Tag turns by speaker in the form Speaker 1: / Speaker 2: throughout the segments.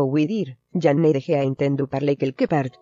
Speaker 1: Puc dir, ja n'he de fer a entendu parler qualque part.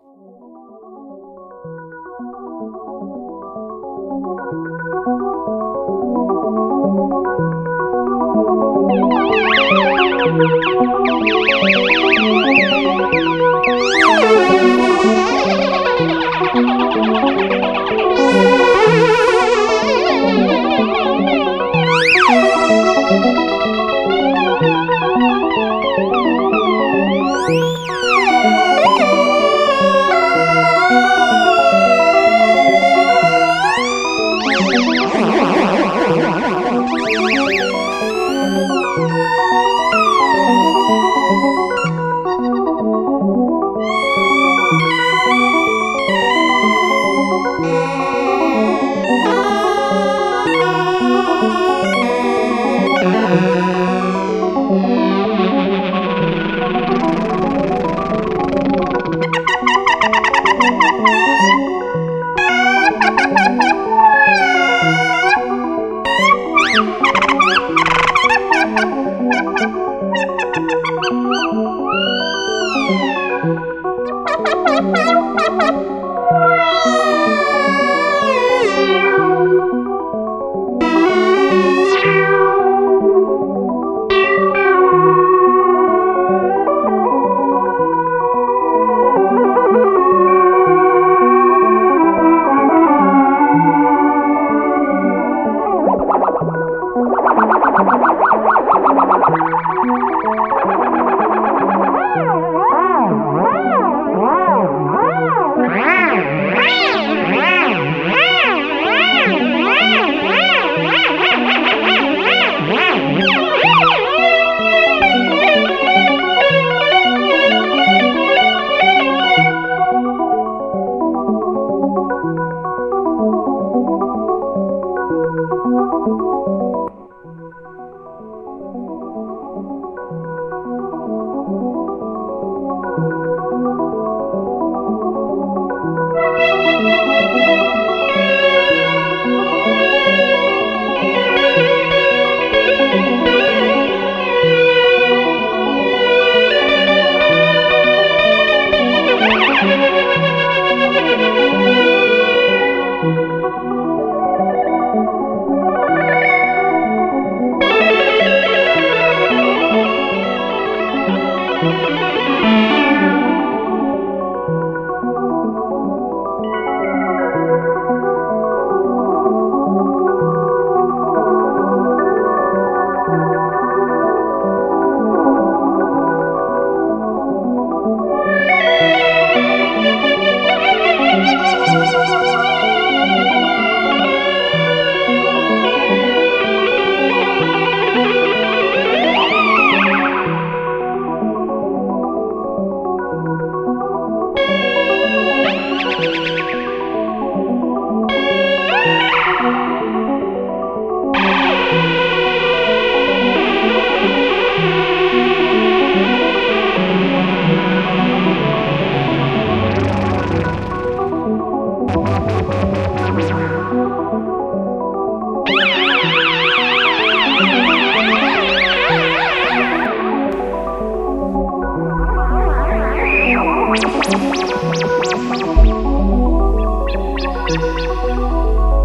Speaker 2: Música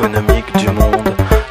Speaker 3: La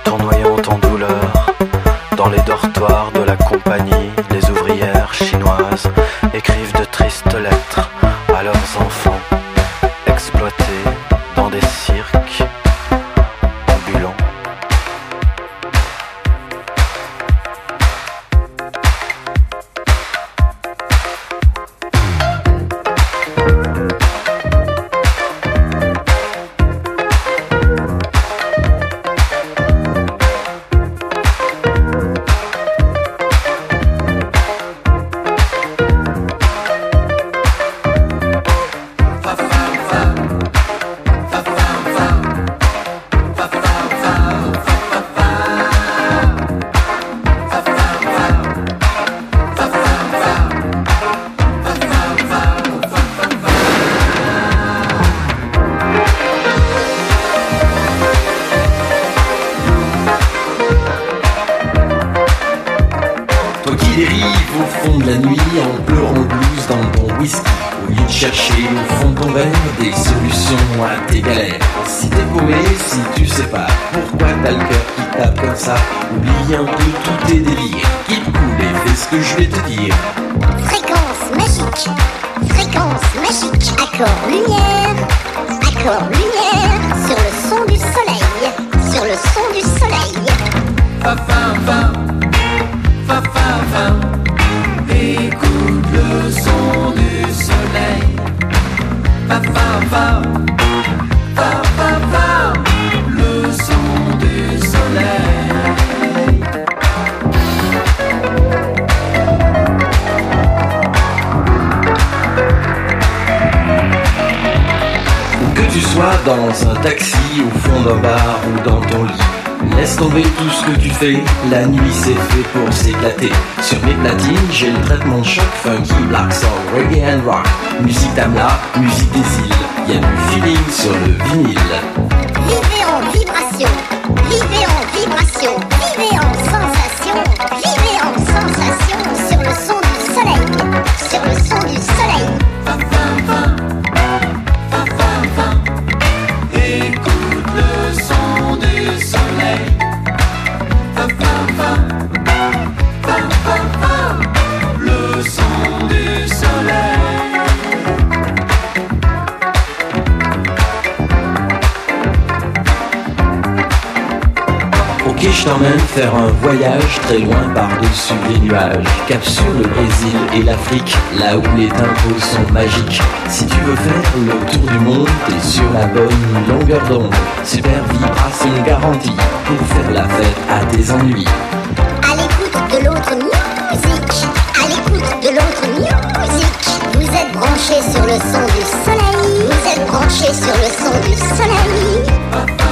Speaker 3: là où les tempos sont magiques. Si tu veux faire le tour du monde, t'es sur la bonne longueur d'onde. Super vibration garantie pour faire la fête à tes ennuis.
Speaker 4: À l'écoute de l'autre musique, à l'écoute de l'autre musique. Vous êtes branchés sur le son du soleil, vous êtes branchés sur le son du soleil.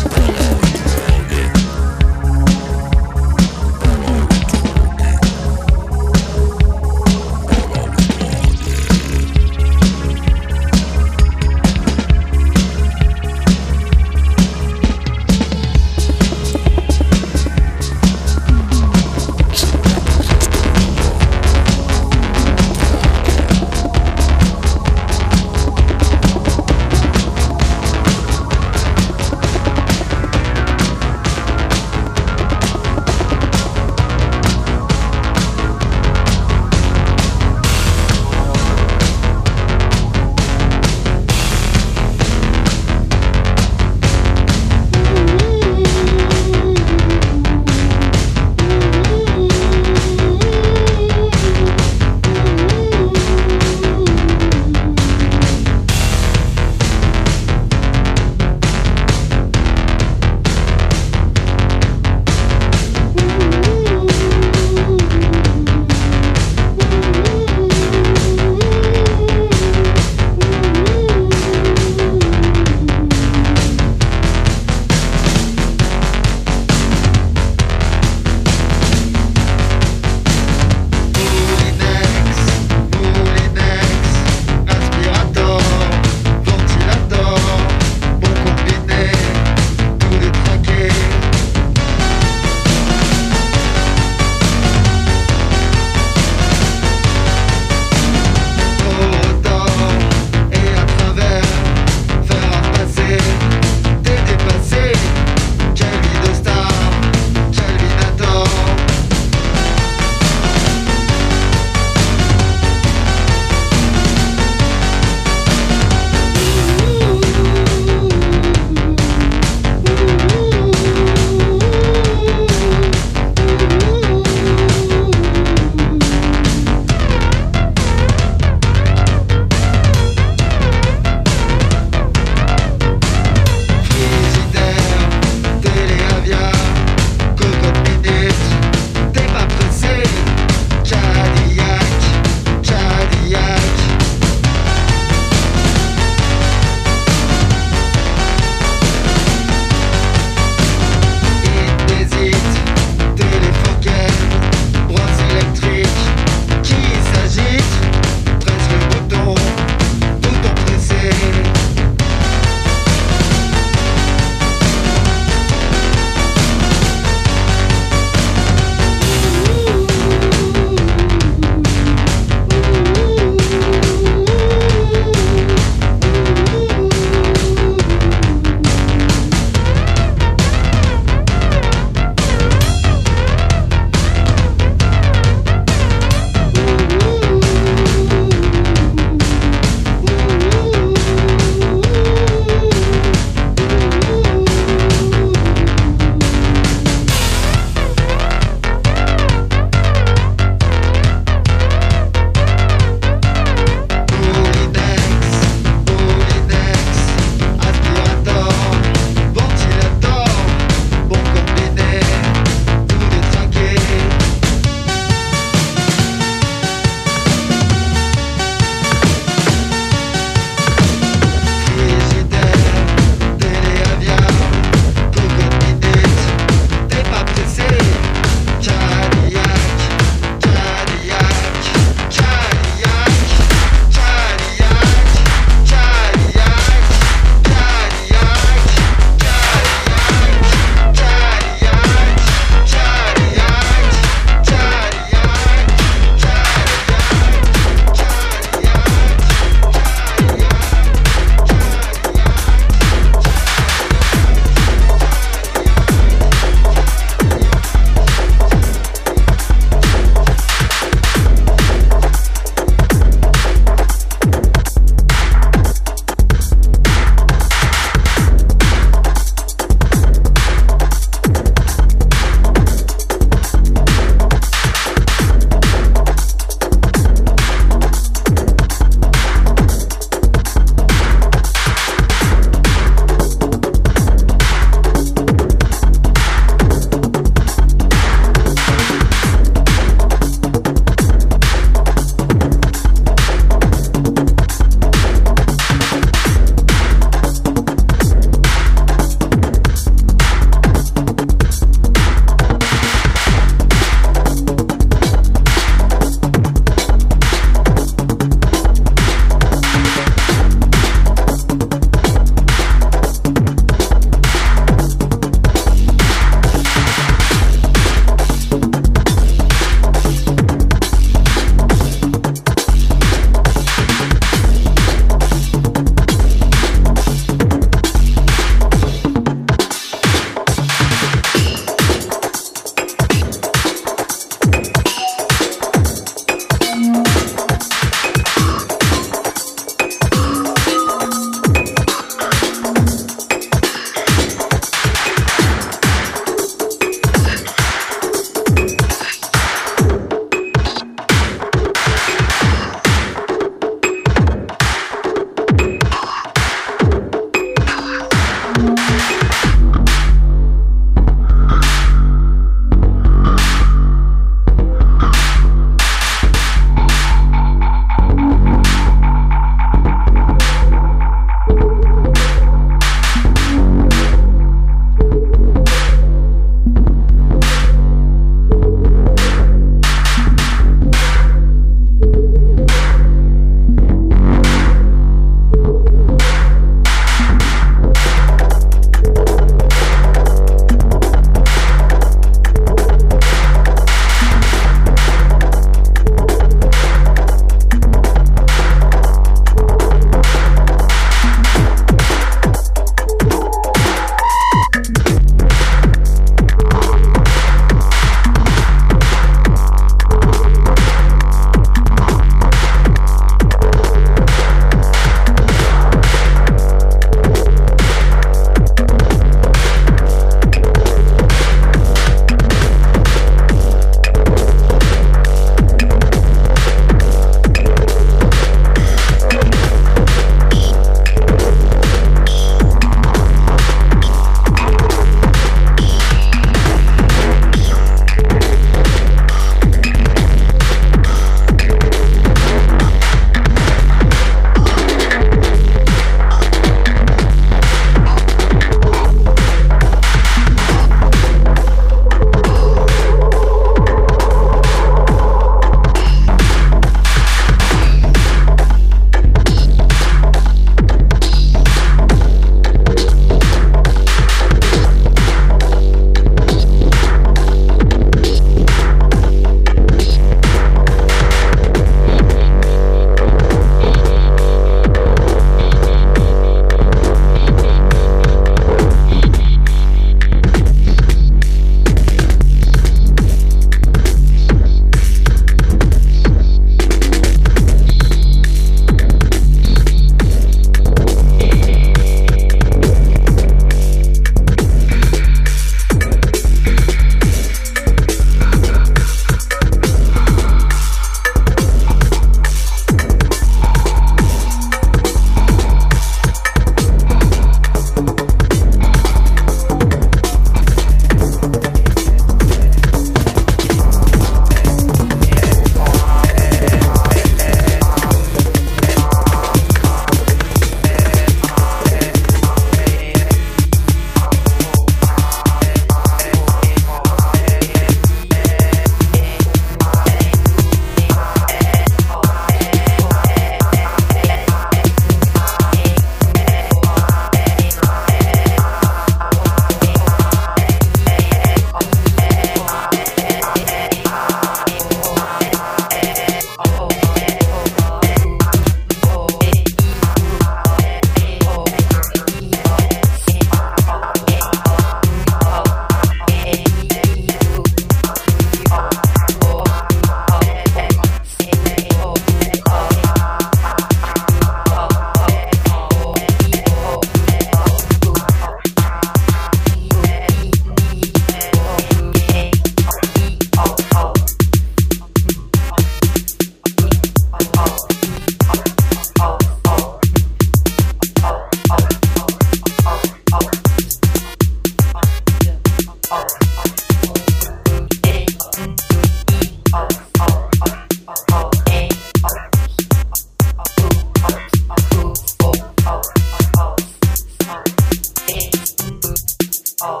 Speaker 5: all.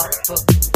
Speaker 5: All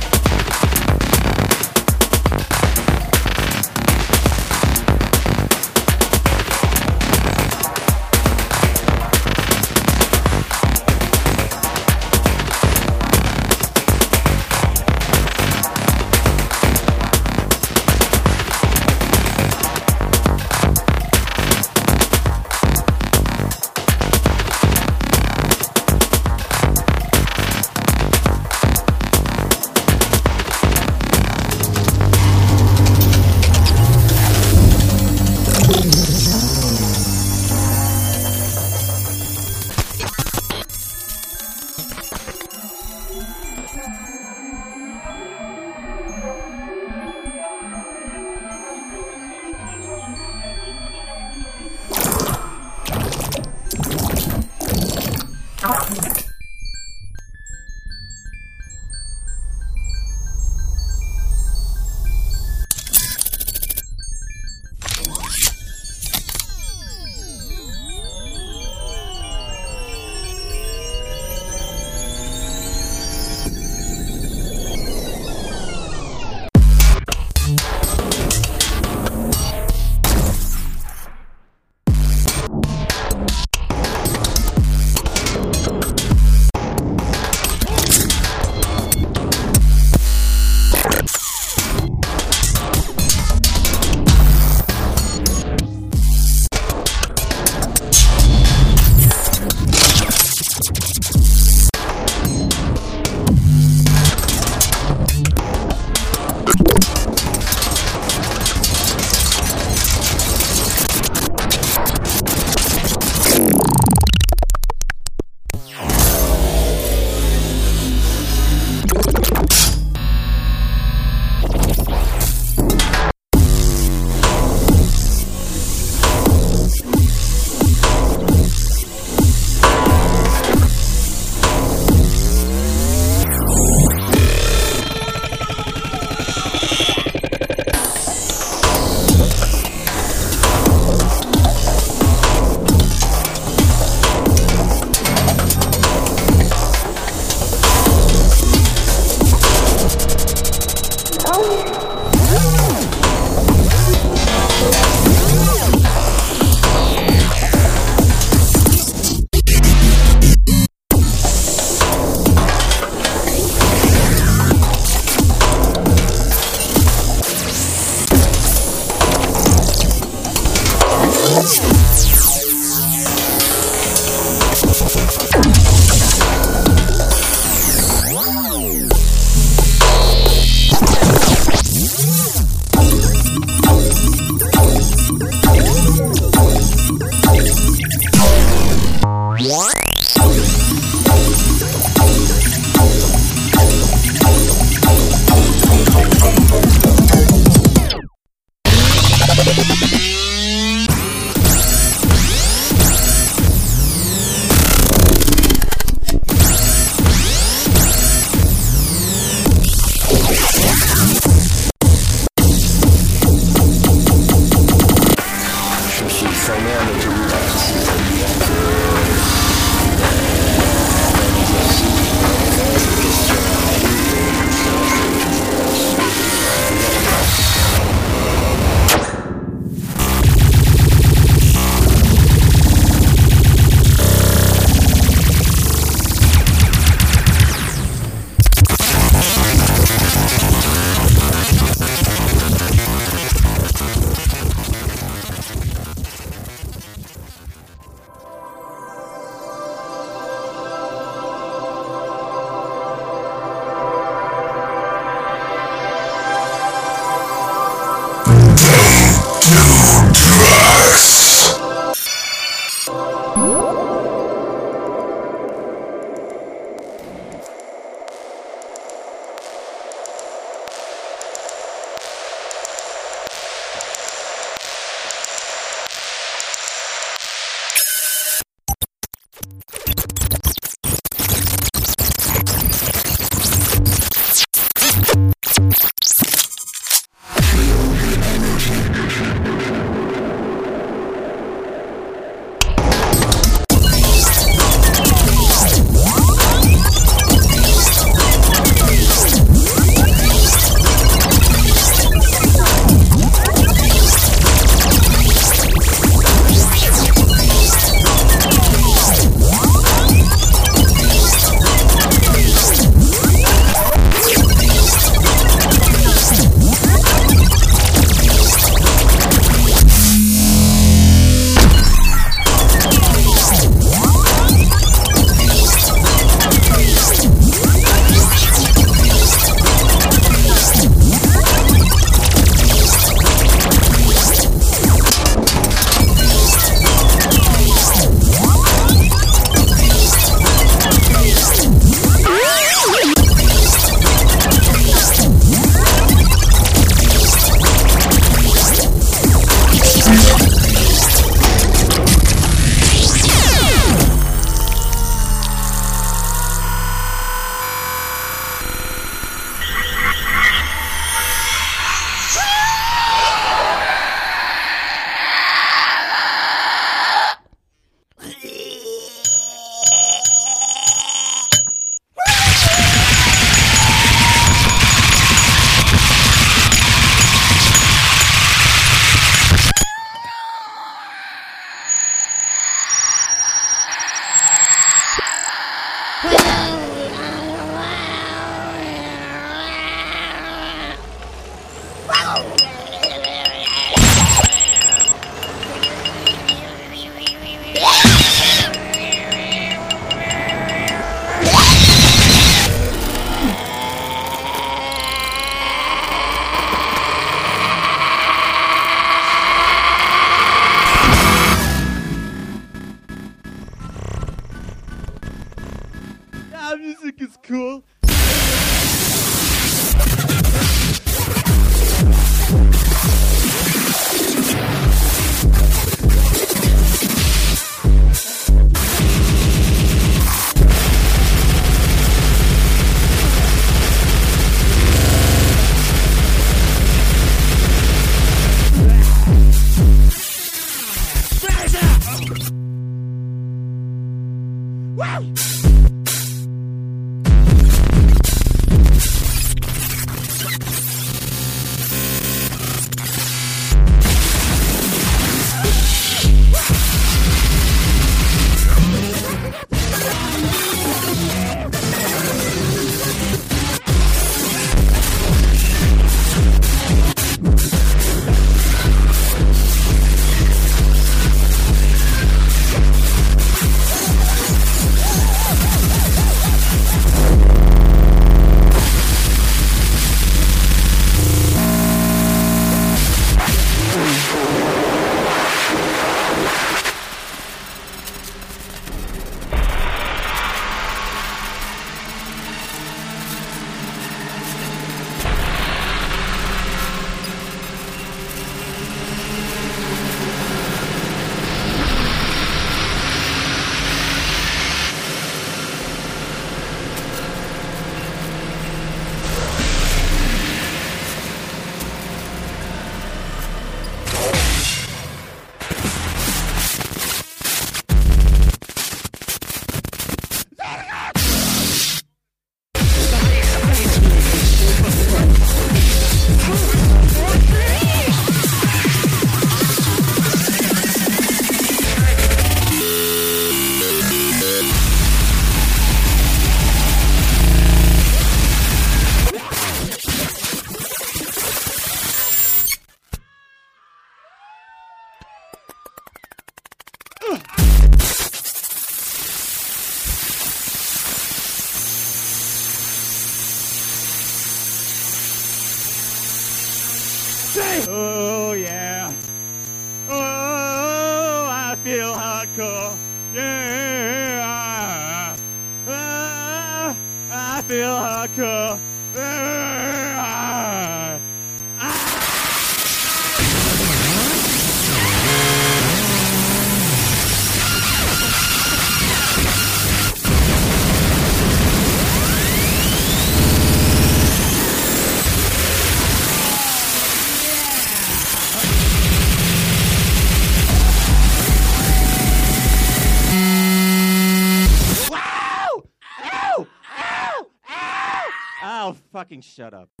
Speaker 5: fucking shut up.